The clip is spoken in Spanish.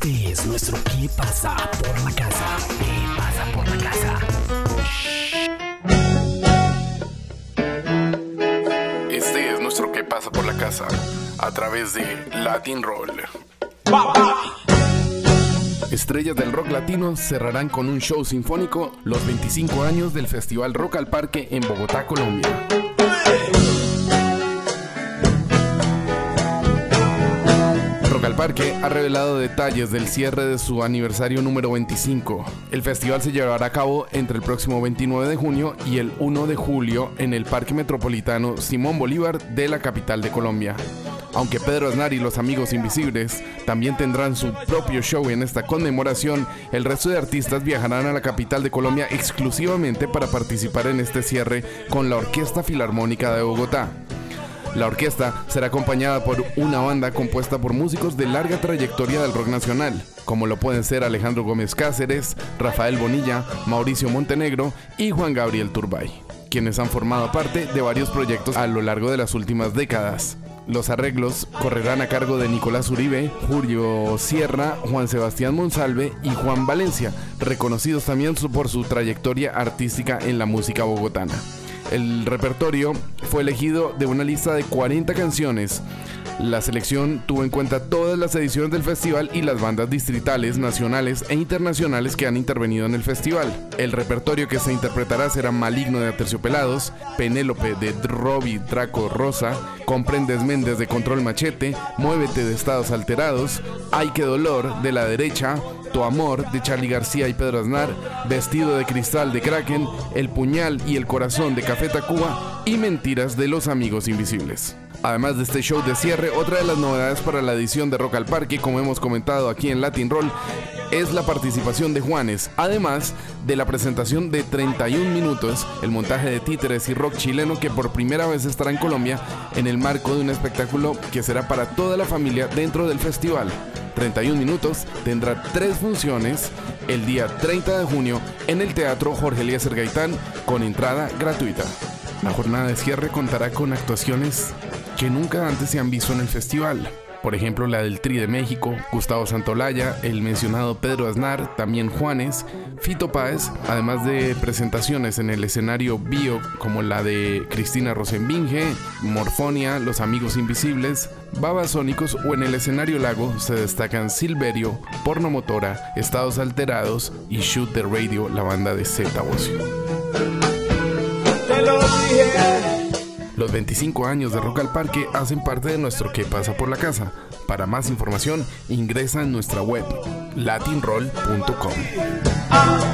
Este es nuestro ¿Qué pasa por la casa? ¿Qué pasa por la casa? Este es nuestro ¿Qué pasa por la casa? A través de Latin Roll. Estrellas del rock latino cerrarán con un show sinfónico los 25 años del Festival Rock al Parque en Bogotá, Colombia. Parque ha revelado detalles del cierre de su aniversario número 25. El festival se llevará a cabo entre el próximo 29 de junio y el 1 de julio en el Parque Metropolitano Simón Bolívar de la capital de Colombia. Aunque Pedro Aznar y los Amigos Invisibles también tendrán su propio show en esta conmemoración, el resto de artistas viajarán a la capital de Colombia exclusivamente para participar en este cierre con la Orquesta Filarmónica de Bogotá. La orquesta será acompañada por una banda compuesta por músicos de larga trayectoria del rock nacional, como lo pueden ser Alejandro Gómez Cáceres, Rafael Bonilla, Mauricio Montenegro y Juan Gabriel Turbay, quienes han formado parte de varios proyectos a lo largo de las últimas décadas. Los arreglos correrán a cargo de Nicolás Uribe, Julio Sierra, Juan Sebastián Monsalve y Juan Valencia, reconocidos también por su trayectoria artística en la música bogotana. El repertorio fue elegido de una lista de 40 canciones. La selección tuvo en cuenta todas las ediciones del festival y las bandas distritales, nacionales e internacionales que han intervenido en el festival. El repertorio que se interpretará será Maligno de Aterciopelados, Penélope de Robbie Draco Rosa, Comprendes Méndez de Control Machete, Muévete de Estados Alterados, Ay que Dolor de la derecha, Tu Amor de Charlie García y Pedro Aznar, Vestido de Cristal de Kraken, El Puñal y el Corazón de Café Tacuba y Mentiras de los Amigos Invisibles. Además de este show de cierre, otra de las novedades para la edición de Rock al Parque, como hemos comentado aquí en Latin Roll, es la participación de Juanes, además de la presentación de 31 minutos, el montaje de títeres y rock chileno que por primera vez estará en Colombia en el marco de un espectáculo que será para toda la familia dentro del festival. 31 minutos tendrá tres funciones el día 30 de junio en el Teatro Jorge Eliezer Gaitán con entrada gratuita. La jornada de cierre contará con actuaciones que nunca antes se han visto en el festival. Por ejemplo, la del Tri de México, Gustavo Santolaya, el mencionado Pedro Aznar, también Juanes, Fito Páez, además de presentaciones en el escenario Bio como la de Cristina Rosenbinge, Morfonia, Los Amigos Invisibles, Babasónicos o en el escenario Lago se destacan Silverio, Porno Motora, Estados Alterados y Shoot the Radio, la banda de Z Ocio. Los 25 años de Rock al Parque hacen parte de nuestro Que pasa por la casa. Para más información, ingresa en nuestra web latinroll.com.